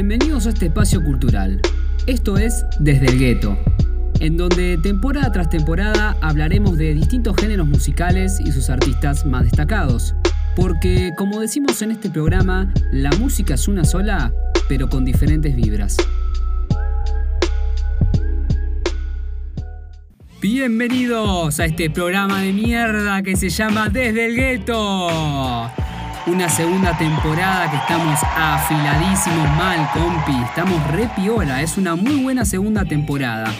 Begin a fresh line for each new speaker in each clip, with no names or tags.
Bienvenidos a este espacio cultural. Esto es Desde el Gueto, en donde temporada tras temporada hablaremos de distintos géneros musicales y sus artistas más destacados. Porque, como decimos en este programa, la música es una sola, pero con diferentes vibras. Bienvenidos a este programa de mierda que se llama Desde el Gueto una segunda temporada que estamos afiladísimos mal, compi. Estamos re piola, es una muy buena segunda temporada.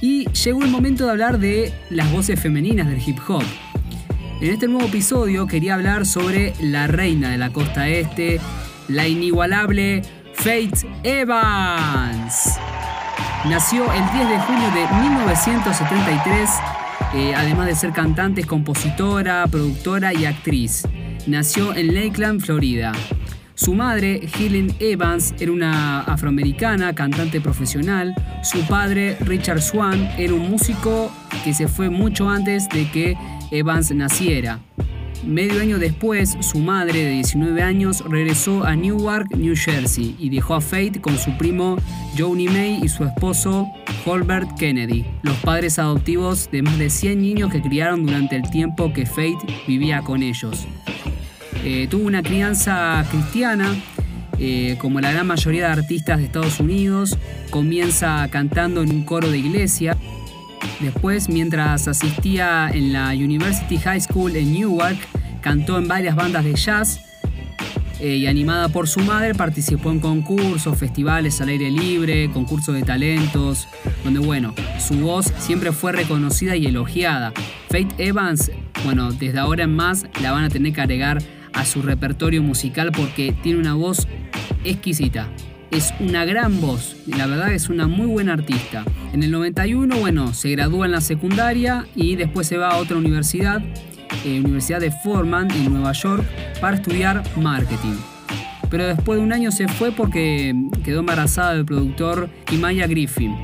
Y llegó el momento de hablar de las voces femeninas del hip hop. En este nuevo episodio quería hablar sobre la reina de la costa este, la inigualable Faith Evans. Nació el 10 de junio de 1973, eh, además de ser cantante, compositora, productora y actriz nació en Lakeland, Florida. Su madre, Helen Evans, era una afroamericana, cantante profesional. Su padre, Richard Swan, era un músico que se fue mucho antes de que Evans naciera. Medio año después, su madre, de 19 años, regresó a Newark, New Jersey, y dejó a Faith con su primo Johnny May y su esposo Holbert Kennedy, los padres adoptivos de más de 100 niños que criaron durante el tiempo que Faith vivía con ellos. Eh, tuvo una crianza cristiana, eh, como la gran mayoría de artistas de Estados Unidos, comienza cantando en un coro de iglesia. Después, mientras asistía en la University High School en Newark, cantó en varias bandas de jazz eh, y animada por su madre participó en concursos, festivales al aire libre, concursos de talentos, donde bueno, su voz siempre fue reconocida y elogiada. Faith Evans, bueno, desde ahora en más la van a tener que agregar a su repertorio musical porque tiene una voz exquisita. Es una gran voz, la verdad es una muy buena artista. En el 91, bueno, se gradúa en la secundaria y después se va a otra universidad, eh, Universidad de Foreman en Nueva York, para estudiar marketing. Pero después de un año se fue porque quedó embarazada del productor Kimaya Griffin.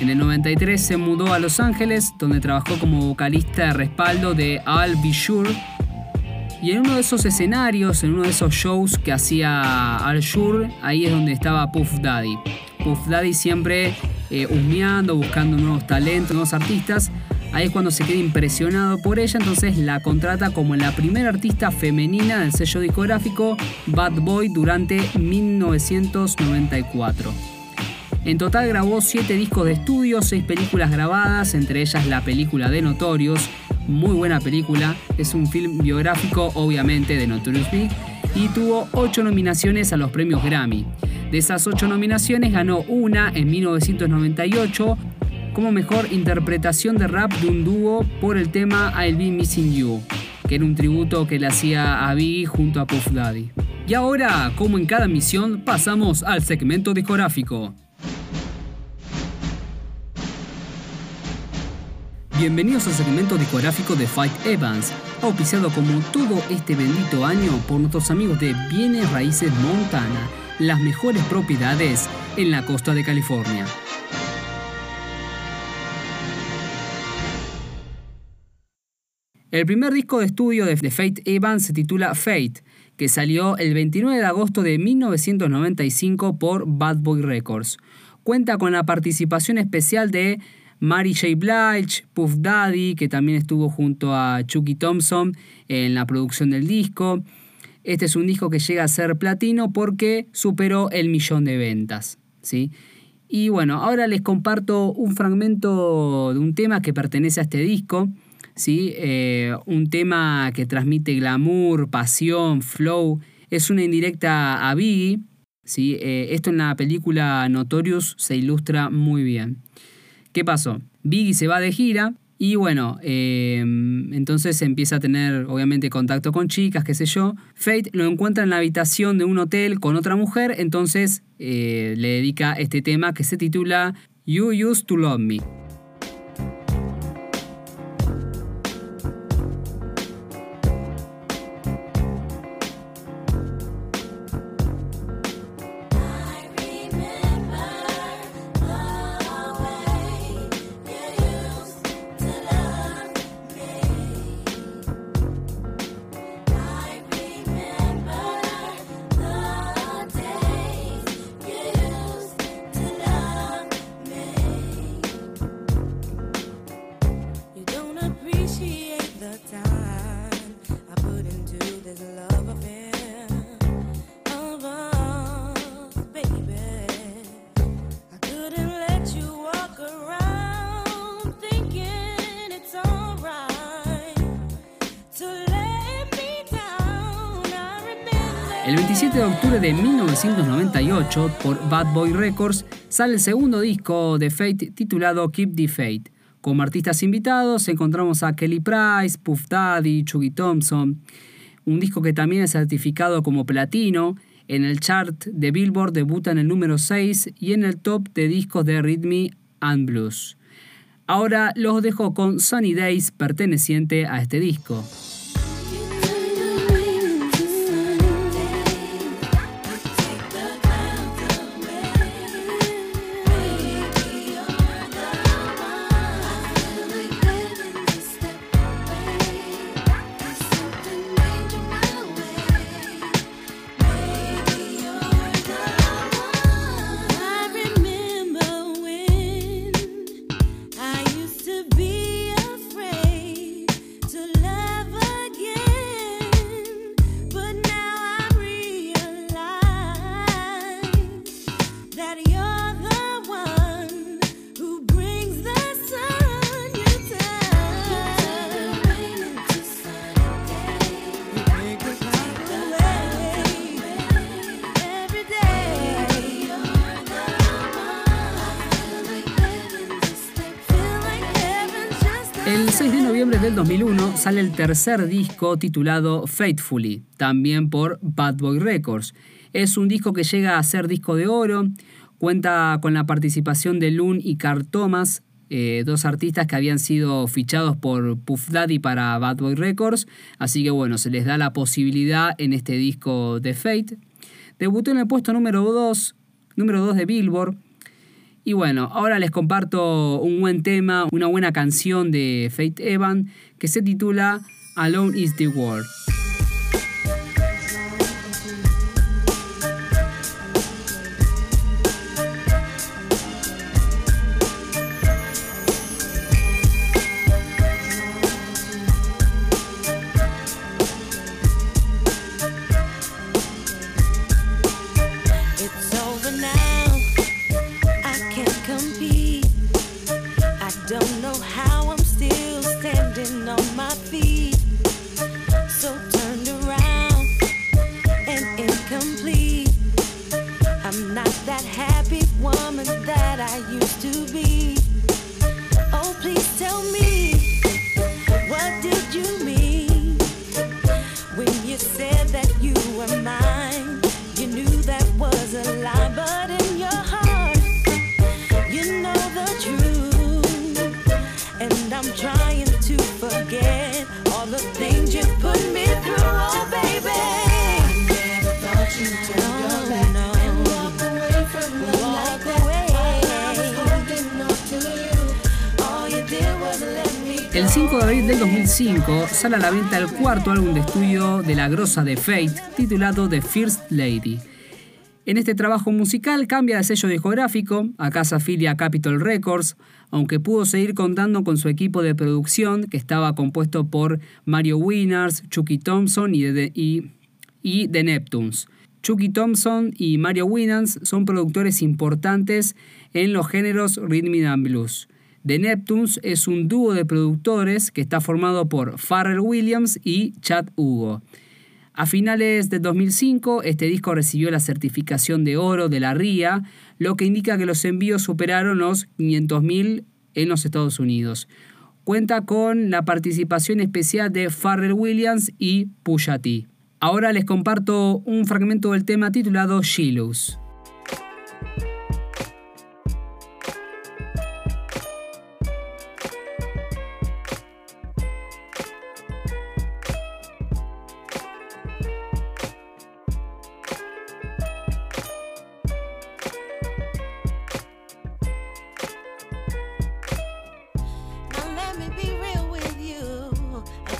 En el 93 se mudó a Los Ángeles, donde trabajó como vocalista de respaldo de I'll Be Sure y en uno de esos escenarios, en uno de esos shows que hacía Al Shur, ahí es donde estaba Puff Daddy. Puff Daddy siempre eh, husmeando, buscando nuevos talentos, nuevos artistas. Ahí es cuando se queda impresionado por ella, entonces la contrata como la primera artista femenina del sello discográfico Bad Boy durante 1994. En total grabó 7 discos de estudio, 6 películas grabadas, entre ellas la película de Notorious, muy buena película, es un film biográfico obviamente de Notorious Big y tuvo 8 nominaciones a los premios Grammy. De esas 8 nominaciones ganó una en 1998 como mejor interpretación de rap de un dúo por el tema I'll Be Missing You, que era un tributo que le hacía a junto a Puff Daddy. Y ahora, como en cada misión, pasamos al segmento discográfico. Bienvenidos al segmento discográfico de Fight Evans, auspiciado como todo este bendito año por nuestros amigos de Bienes Raíces Montana, las mejores propiedades en la costa de California. El primer disco de estudio de Fate Evans se titula Fate, que salió el 29 de agosto de 1995 por Bad Boy Records. Cuenta con la participación especial de Mary J. Blige, Puff Daddy, que también estuvo junto a Chucky Thompson en la producción del disco. Este es un disco que llega a ser platino porque superó el millón de ventas. ¿sí? Y bueno, ahora les comparto un fragmento de un tema que pertenece a este disco. ¿sí? Eh, un tema que transmite glamour, pasión, flow. Es una indirecta a Biggie. ¿sí? Eh, esto en la película Notorious se ilustra muy bien. ¿Qué pasó? Biggie se va de gira y bueno, em, entonces empieza a tener obviamente contacto con chicas, qué sé yo. Fate lo encuentra en la habitación de un hotel con otra mujer, entonces eh, le dedica este tema que se titula You Used to Love Me. El 27 de octubre de 1998, por Bad Boy Records, sale el segundo disco de Fate titulado Keep the Fate. Como artistas invitados encontramos a Kelly Price, Puff Daddy, Chucky Thompson, un disco que también es certificado como platino. En el chart de Billboard debuta en el número 6 y en el top de discos de Rhythm and Blues. Ahora los dejo con Sunny Days perteneciente a este disco. 2001 sale el tercer disco titulado Faithfully, también por Bad Boy Records. Es un disco que llega a ser disco de oro, cuenta con la participación de Loon y Carl Thomas, eh, dos artistas que habían sido fichados por Puff Daddy para Bad Boy Records, así que bueno, se les da la posibilidad en este disco de Fate. Debutó en el puesto número 2, número 2 de Billboard, y bueno, ahora les comparto un buen tema, una buena canción de Faith Evan que se titula Alone is the World. happy woman that I used to be. Oh, please tell me. 5 de abril del 2005 sale a la venta el cuarto álbum de estudio de la grosa de Fate, titulado The First Lady. En este trabajo musical cambia de sello discográfico, acá se afilia a Capitol Records, aunque pudo seguir contando con su equipo de producción, que estaba compuesto por Mario Winners, Chucky Thompson y, y The Neptunes. Chucky Thompson y Mario Winans son productores importantes en los géneros rhythm and blues. The Neptunes es un dúo de productores que está formado por Pharrell Williams y Chad Hugo. A finales de 2005, este disco recibió la certificación de oro de la RIA, lo que indica que los envíos superaron los 500.000 en los Estados Unidos. Cuenta con la participación especial de Pharrell Williams y Pusha T. Ahora les comparto un fragmento del tema titulado Shilos.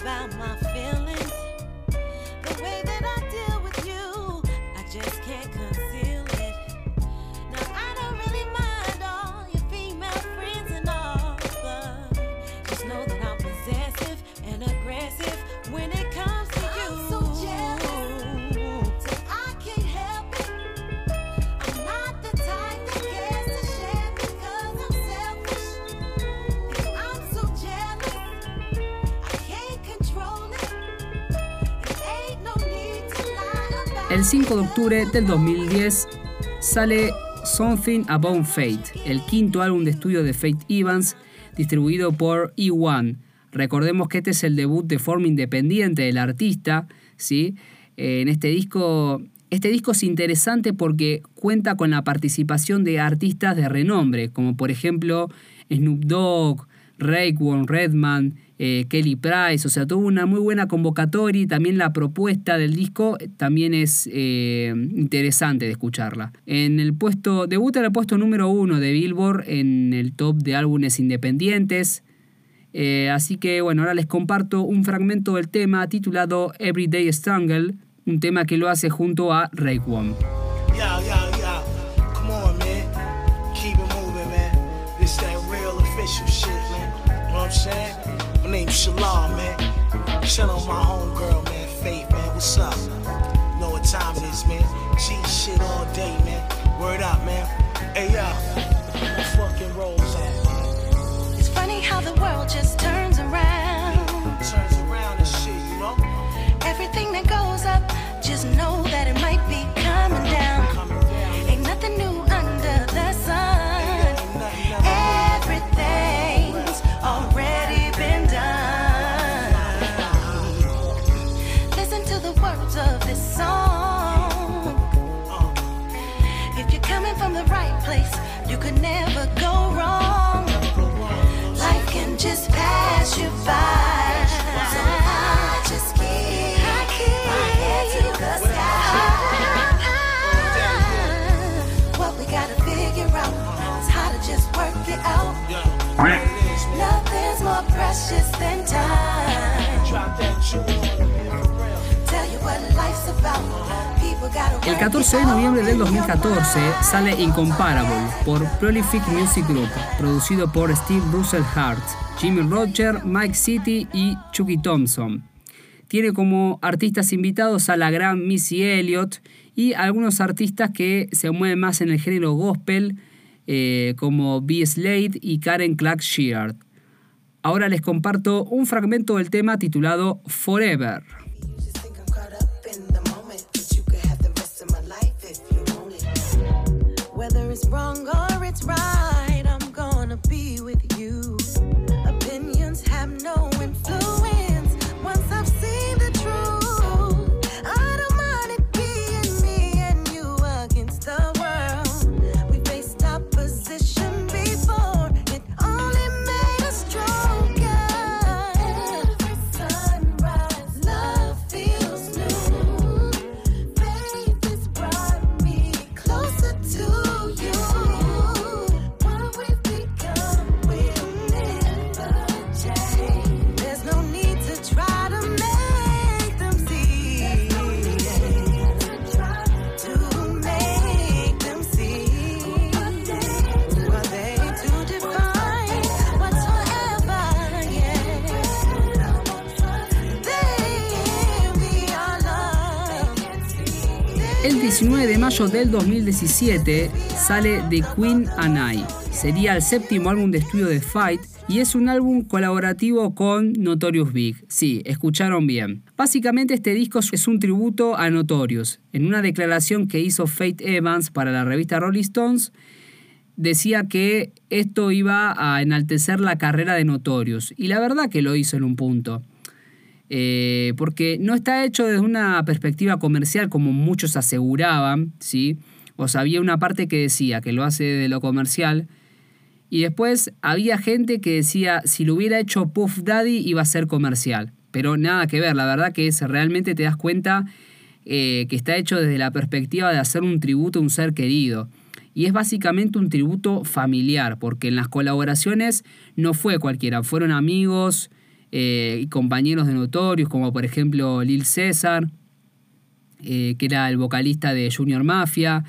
The way
5 de octubre del 2010 sale Something About Fate, el quinto álbum de estudio de Fate Evans, distribuido por E1. Recordemos que este es el debut de forma independiente del artista, ¿sí? Eh, en este disco, este disco es interesante porque cuenta con la participación de artistas de renombre, como por ejemplo Snoop Dogg, Raekwon, Redman, eh, Kelly Price, o sea, tuvo una muy buena convocatoria y también la propuesta del disco también es eh, interesante de escucharla. En el puesto, debuta en el puesto número uno de Billboard en el top de álbumes independientes. Eh, así que bueno, ahora les comparto un fragmento del tema titulado Everyday Strangle, un tema que lo hace junto a Raekwon. My name's Shalom, man. Chill on my homegirl, man. Faith, man. What's up? You know what time it is, man. G shit all day, man. Word up, man. Hey, yo. Fucking rolls at, It's funny how the world just turns around. Turns around and shit, you know? Everything that goes up, just know El 14 de noviembre del 2014 sale Incomparable por Prolific Music Group, producido por Steve Russell Hart, Jimmy Roger, Mike City y Chucky Thompson. Tiene como artistas invitados a la gran Missy Elliott y algunos artistas que se mueven más en el género gospel, eh, como B. Slade y Karen Clark Sheard. Ahora les comparto un fragmento del tema titulado Forever. Mayo del 2017 sale The Queen and I. Sería el séptimo álbum de estudio de Fight y es un álbum colaborativo con Notorious Big. Sí, escucharon bien. Básicamente este disco es un tributo a Notorious. En una declaración que hizo Fate Evans para la revista Rolling Stones, decía que esto iba a enaltecer la carrera de Notorious. Y la verdad que lo hizo en un punto. Eh, porque no está hecho desde una perspectiva comercial como muchos aseguraban, ¿sí? O sea, había una parte que decía que lo hace de lo comercial, y después había gente que decía si lo hubiera hecho Puff Daddy iba a ser comercial, pero nada que ver, la verdad que es realmente te das cuenta eh, que está hecho desde la perspectiva de hacer un tributo a un ser querido. Y es básicamente un tributo familiar, porque en las colaboraciones no fue cualquiera, fueron amigos, eh, y compañeros de notorios, como por ejemplo Lil César, eh, que era el vocalista de Junior Mafia.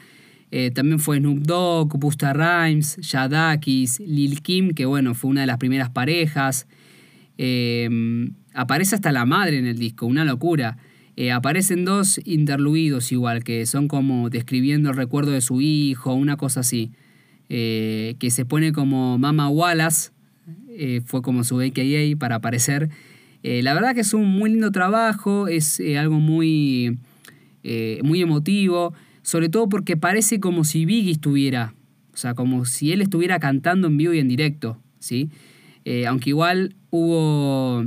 Eh, también fue Snoop Dogg, Busta Rhymes, Yadakis, Lil Kim, que bueno, fue una de las primeras parejas. aparece hasta la madre en el disco, una locura. aparecen dos interluidos igual, que son como describiendo el recuerdo de su hijo, una cosa así. que se pone como Mama Wallace, eh, fue como su AKA para aparecer. Eh, la verdad que es un muy lindo trabajo, es eh, algo muy muy emotivo, sobre todo porque parece como si Biggie estuviera, o sea, como si él estuviera cantando en vivo y en directo, ¿sí? Aunque igual hubo,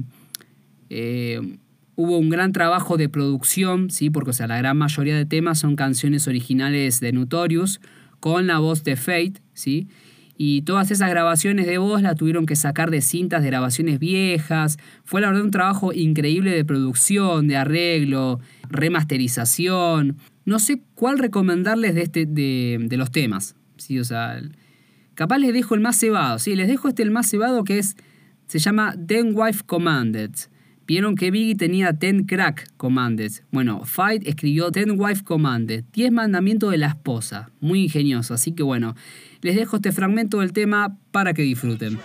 hubo un gran trabajo de producción, ¿sí? Porque, o sea, la gran mayoría de temas son canciones originales de Notorious con la voz de Fate, ¿sí? Y todas esas grabaciones de voz las tuvieron que sacar de cintas de grabaciones viejas. Fue la verdad un trabajo increíble de producción, de arreglo, remasterización. No sé cuál recomendarles de, este, de, los temas. ¿sí? O sea, capaz les dejo el más cebado. ¿sí? Les dejo este el más cebado que es, se llama Ten Wife Commanded. Vieron que Biggie tenía Ten Crack Commanded. Bueno, Fight escribió Ten Wife Commanded. Diez mandamientos de la esposa. Muy ingenioso. Así que bueno, les dejo este fragmento del tema para que disfruten.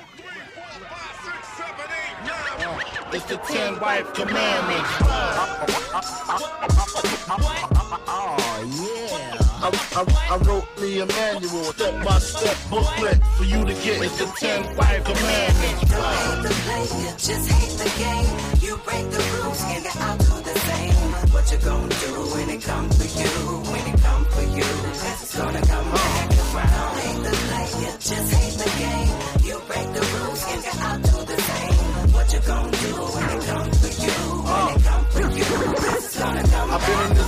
I, I, I, wrote me a manual, step by step booklet for you to get. It's the ten wife commandments. Don't hate the play, just hate the game. You break the rules, and get out to the same. What you gonna do when it comes for you? When it comes for you, it's gonna come back around. Hate the play, just hate the game. You break the rules, and I'll do the same. What you gonna do when it comes for you? When it comes for you, it's gonna come I've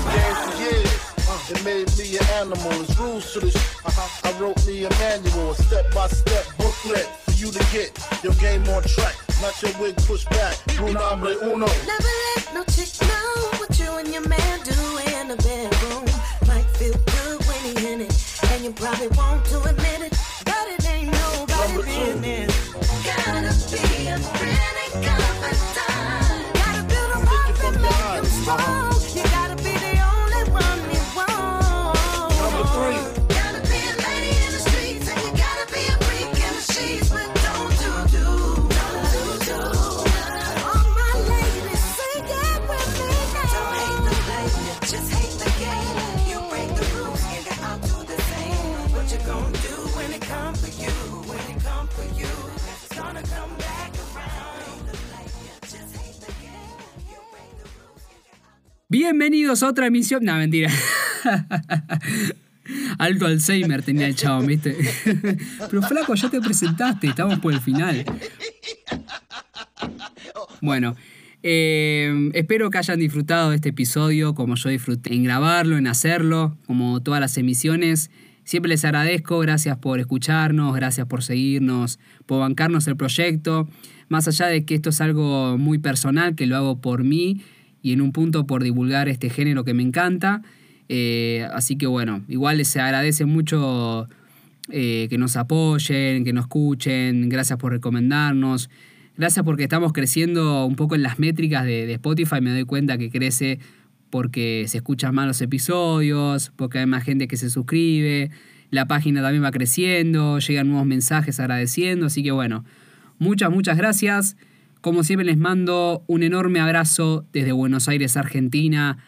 It made me an animal. There's rules to this. Uh-huh. I wrote me a manual, a step-by-step booklet for you to get your game on track. Not your wig pushed back. Rule number uno. Never let no chick know what you and your man do in the bedroom. Might feel good when he in it, and you probably won't to admit it, but it ain't nobody business. Gotta be a pretty confidant. Gotta build a rock and make him strong. Bienvenidos a otra emisión. No, mentira. Alto Alzheimer tenía el chavo, ¿viste? Pero flaco, ya te presentaste, estamos por el final. Bueno, eh, espero que hayan disfrutado de este episodio como yo disfruté en grabarlo, en hacerlo, como todas las emisiones. Siempre les agradezco, gracias por escucharnos, gracias por seguirnos, por bancarnos el proyecto. Más allá de que esto es algo muy personal, que lo hago por mí, y en un punto por divulgar este género que me encanta. Eh, así que bueno, igual les agradece mucho eh, que nos apoyen, que nos escuchen, gracias por recomendarnos, gracias porque estamos creciendo un poco en las métricas de, Spotify, me doy cuenta que crece porque se escuchan más los episodios, porque hay más gente que se suscribe, la página también va creciendo, llegan nuevos mensajes agradeciendo, así que bueno, muchas, muchas gracias. Como siempre les mando un enorme abrazo desde Buenos Aires, Argentina,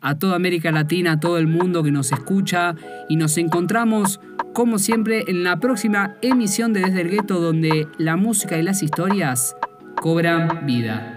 a toda América Latina, a todo el mundo que nos escucha y nos encontramos como siempre en la próxima emisión de Desde el Gueto donde la música y las historias cobran vida.